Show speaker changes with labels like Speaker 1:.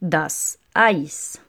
Speaker 1: Das Eis.